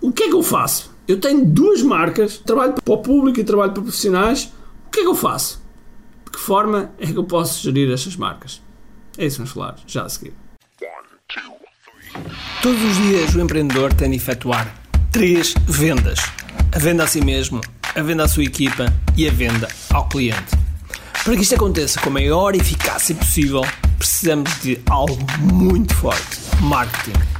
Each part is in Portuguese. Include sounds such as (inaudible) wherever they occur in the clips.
o que é que eu faço? Eu tenho duas marcas, trabalho para o público e trabalho para profissionais. O que é que eu faço? De que forma é que eu posso gerir estas marcas? É isso que vamos falar já a seguir. Todos os dias o empreendedor tem de efetuar três vendas: a venda a si mesmo, a venda à sua equipa e a venda ao cliente. Para que isto aconteça com a maior eficácia possível, precisamos de algo muito forte: marketing.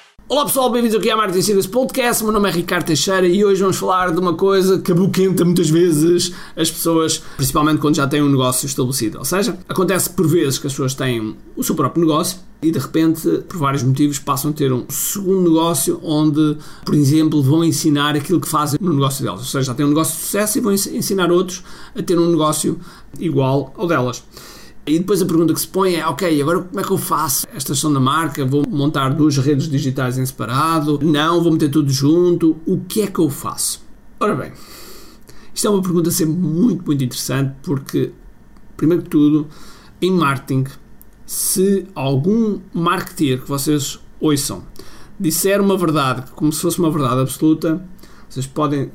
Olá pessoal, bem-vindos aqui à Marketing Secrets Podcast. Meu nome é Ricardo Teixeira e hoje vamos falar de uma coisa que aboquenta muitas vezes as pessoas, principalmente quando já têm um negócio estabelecido. Ou seja, acontece por vezes que as pessoas têm o seu próprio negócio e de repente, por vários motivos, passam a ter um segundo negócio onde, por exemplo, vão ensinar aquilo que fazem no negócio delas. Ou seja, já têm um negócio de sucesso e vão ensinar outros a ter um negócio igual ao delas. E depois a pergunta que se põe é: ok, agora como é que eu faço esta gestão da marca? Vou montar duas redes digitais em separado? Não, vou meter tudo junto? O que é que eu faço? Ora bem, isto é uma pergunta sempre muito, muito interessante porque, primeiro que tudo, em marketing, se algum marketeer que vocês ouçam disser uma verdade como se fosse uma verdade absoluta, vocês podem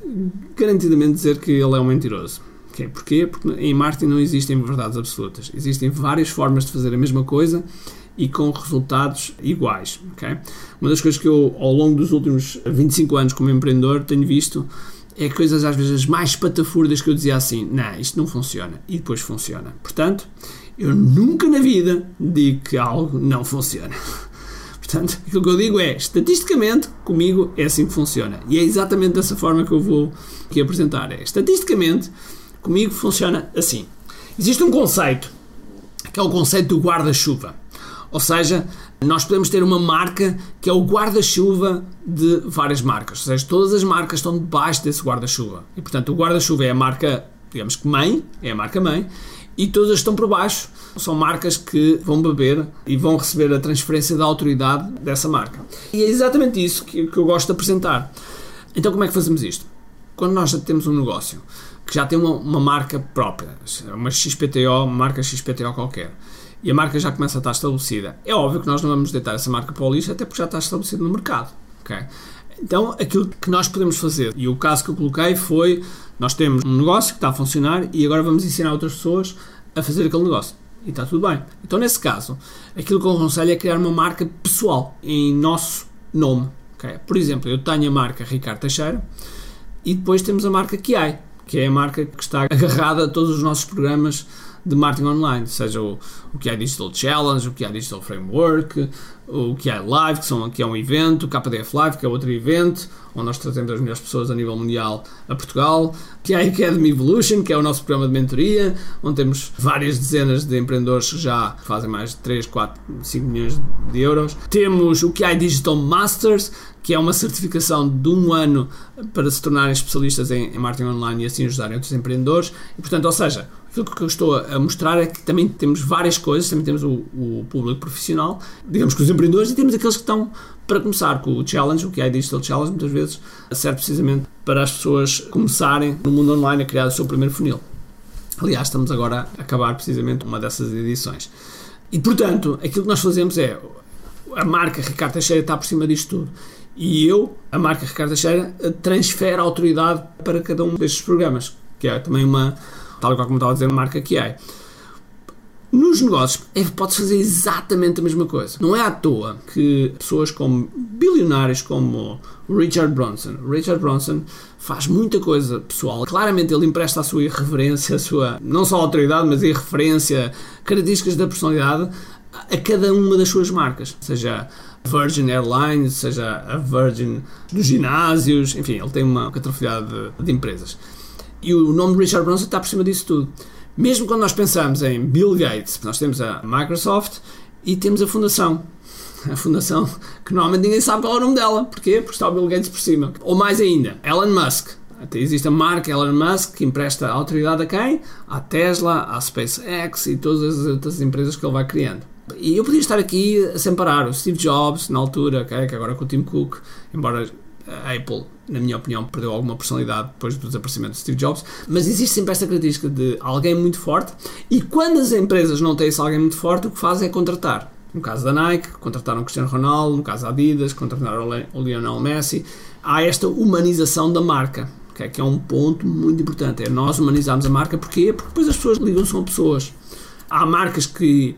garantidamente dizer que ele é um mentiroso. Okay. Porquê? Porque em marketing não existem verdades absolutas. Existem várias formas de fazer a mesma coisa e com resultados iguais. Okay? Uma das coisas que eu, ao longo dos últimos 25 anos como empreendedor, tenho visto é coisas às vezes mais patafurdas que eu dizia assim, não, isto não funciona, e depois funciona. Portanto, eu nunca na vida digo que algo não funciona. (laughs) Portanto, aquilo que eu digo é, estatisticamente, comigo é assim que funciona. E é exatamente dessa forma que eu vou aqui apresentar. É, estatisticamente, Comigo funciona assim. Existe um conceito, que é o conceito do guarda-chuva. Ou seja, nós podemos ter uma marca que é o guarda-chuva de várias marcas. Ou seja, todas as marcas estão debaixo desse guarda-chuva. E portanto, o guarda-chuva é a marca, digamos que mãe, é a marca mãe, e todas estão por baixo. São marcas que vão beber e vão receber a transferência da autoridade dessa marca. E é exatamente isso que, que eu gosto de apresentar. Então, como é que fazemos isto? Quando nós já temos um negócio, que já tem uma, uma marca própria, uma XPTO, uma marca XPTO qualquer, e a marca já começa a estar estabelecida, é óbvio que nós não vamos deitar essa marca para o lixo, até porque já está estabelecido no mercado. Okay? Então, aquilo que nós podemos fazer, e o caso que eu coloquei foi: nós temos um negócio que está a funcionar e agora vamos ensinar outras pessoas a fazer aquele negócio. E está tudo bem. Então, nesse caso, aquilo que eu aconselho é criar uma marca pessoal em nosso nome. Okay? Por exemplo, eu tenho a marca Ricardo Teixeira e depois temos a marca Kiai que é a marca que está agarrada a todos os nossos programas de marketing online, seja o, o que é Digital Challenge, o que é Digital Framework, o que é Live, que, são, que é um evento, o KDF Live, que é outro evento, onde nós trazemos as melhores pessoas a nível mundial a Portugal, que é Academy Evolution, que é o nosso programa de mentoria, onde temos várias dezenas de empreendedores que já fazem mais de 3, 4, 5 milhões de euros. Temos o que é Digital Masters, que é uma certificação de um ano para se tornarem especialistas em, em marketing online e assim ajudarem outros empreendedores. E, portanto, ou seja, aquilo que eu estou a mostrar é que também temos várias coisas, também temos o, o público profissional, digamos que os empreendedores, e temos aqueles que estão para começar com o challenge, o que é Digital Challenge, muitas vezes serve precisamente para as pessoas começarem no mundo online a criar o seu primeiro funil. Aliás, estamos agora a acabar precisamente uma dessas edições. E portanto, aquilo que nós fazemos é a marca Ricardo Teixeira está por cima disto tudo. E eu, a marca Ricardo Teixeira, transfere a autoridade para cada um destes programas, que é também uma, tal como estava a dizer, marca que é. Nos negócios, é, pode fazer exatamente a mesma coisa. Não é à toa que pessoas como bilionários como Richard Bronson, Richard Bronson faz muita coisa pessoal. Claramente ele empresta a sua irreverência, a sua não só autoridade, mas a irreferência, características da personalidade a cada uma das suas marcas, seja Virgin Airlines, seja a Virgin dos ginásios, enfim, ele tem uma catrofilhada de, de, empresas. E o nome de Richard Branson está por cima disso tudo. Mesmo quando nós pensamos em Bill Gates, nós temos a Microsoft e temos a Fundação. A Fundação que normalmente ninguém sabe qual é o nome dela. Porquê? Porque está o Bill Gates por cima. Ou mais ainda, Elon Musk. Até existe a marca Elon Musk que empresta autoridade a quem? À Tesla, à SpaceX e todas as outras empresas que ele vai criando. E eu podia estar aqui a separar o Steve Jobs na altura, okay, que agora com o Tim Cook, embora a Apple, na minha opinião, perdeu alguma personalidade depois do desaparecimento de Steve Jobs, mas existe sempre esta característica de alguém muito forte e quando as empresas não têm esse alguém muito forte, o que fazem é contratar. No caso da Nike, contrataram Cristiano Ronaldo, no caso da Adidas, contrataram o Lionel Messi. Há esta humanização da marca, que é um ponto muito importante. É nós humanizarmos a marca, porquê? Porque depois as pessoas ligam-se com pessoas. Há marcas que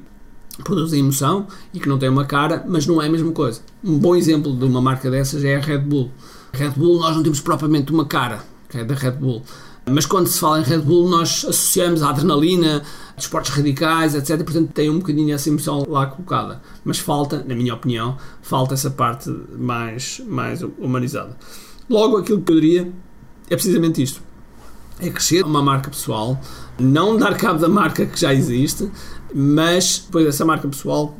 produzem emoção e que não têm uma cara, mas não é a mesma coisa. Um bom exemplo de uma marca dessas é a Red Bull. Red Bull, nós não temos propriamente uma cara, que é da Red Bull. Mas quando se fala em Red Bull, nós associamos a adrenalina, esportes radicais, etc. Portanto, tem um bocadinho essa emoção lá colocada. Mas falta, na minha opinião, falta essa parte mais, mais humanizada. Logo, aquilo que eu diria é precisamente isto. É crescer uma marca pessoal, não dar cabo da marca que já existe, mas depois essa marca pessoal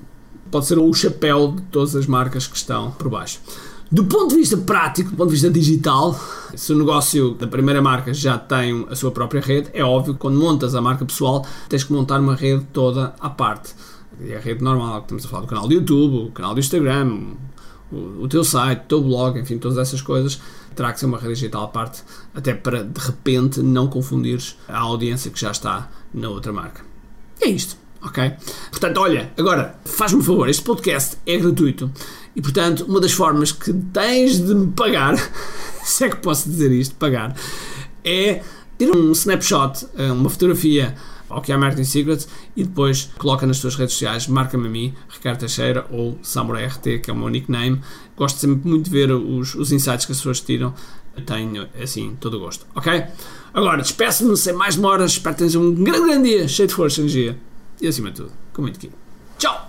pode ser o chapéu de todas as marcas que estão por baixo. Do ponto de vista prático, do ponto de vista digital, se o negócio da primeira marca já tem a sua própria rede, é óbvio que quando montas a marca pessoal tens que montar uma rede toda à parte. E a rede normal, estamos a falar do canal do YouTube, o canal do Instagram, o, teu site, o teu blog, enfim, todas essas coisas, terá que ser uma rede digital à parte, até para de repente não confundires a audiência que já está na outra marca. É isto ok? Portanto, olha, agora, faz-me um favor, este podcast é gratuito e, portanto, uma das formas que tens de me pagar, (laughs) se é que posso dizer isto, pagar, é ter um snapshot, eh, uma fotografia ao que é Marketing Secrets e depois coloca nas tuas redes sociais, marca-me a mim, Ricardo Teixeira ou Samurai RT, que é o meu nickname. Gosto sempre muito de ver os, os insights que as pessoas tiram. Tenho, assim, todo o gosto, ok? Agora, despeço-me sem mais demoras. Espero que tenhas um grande, grande dia, cheio de força e energia e acima de tudo, com muito aqui. Tchau!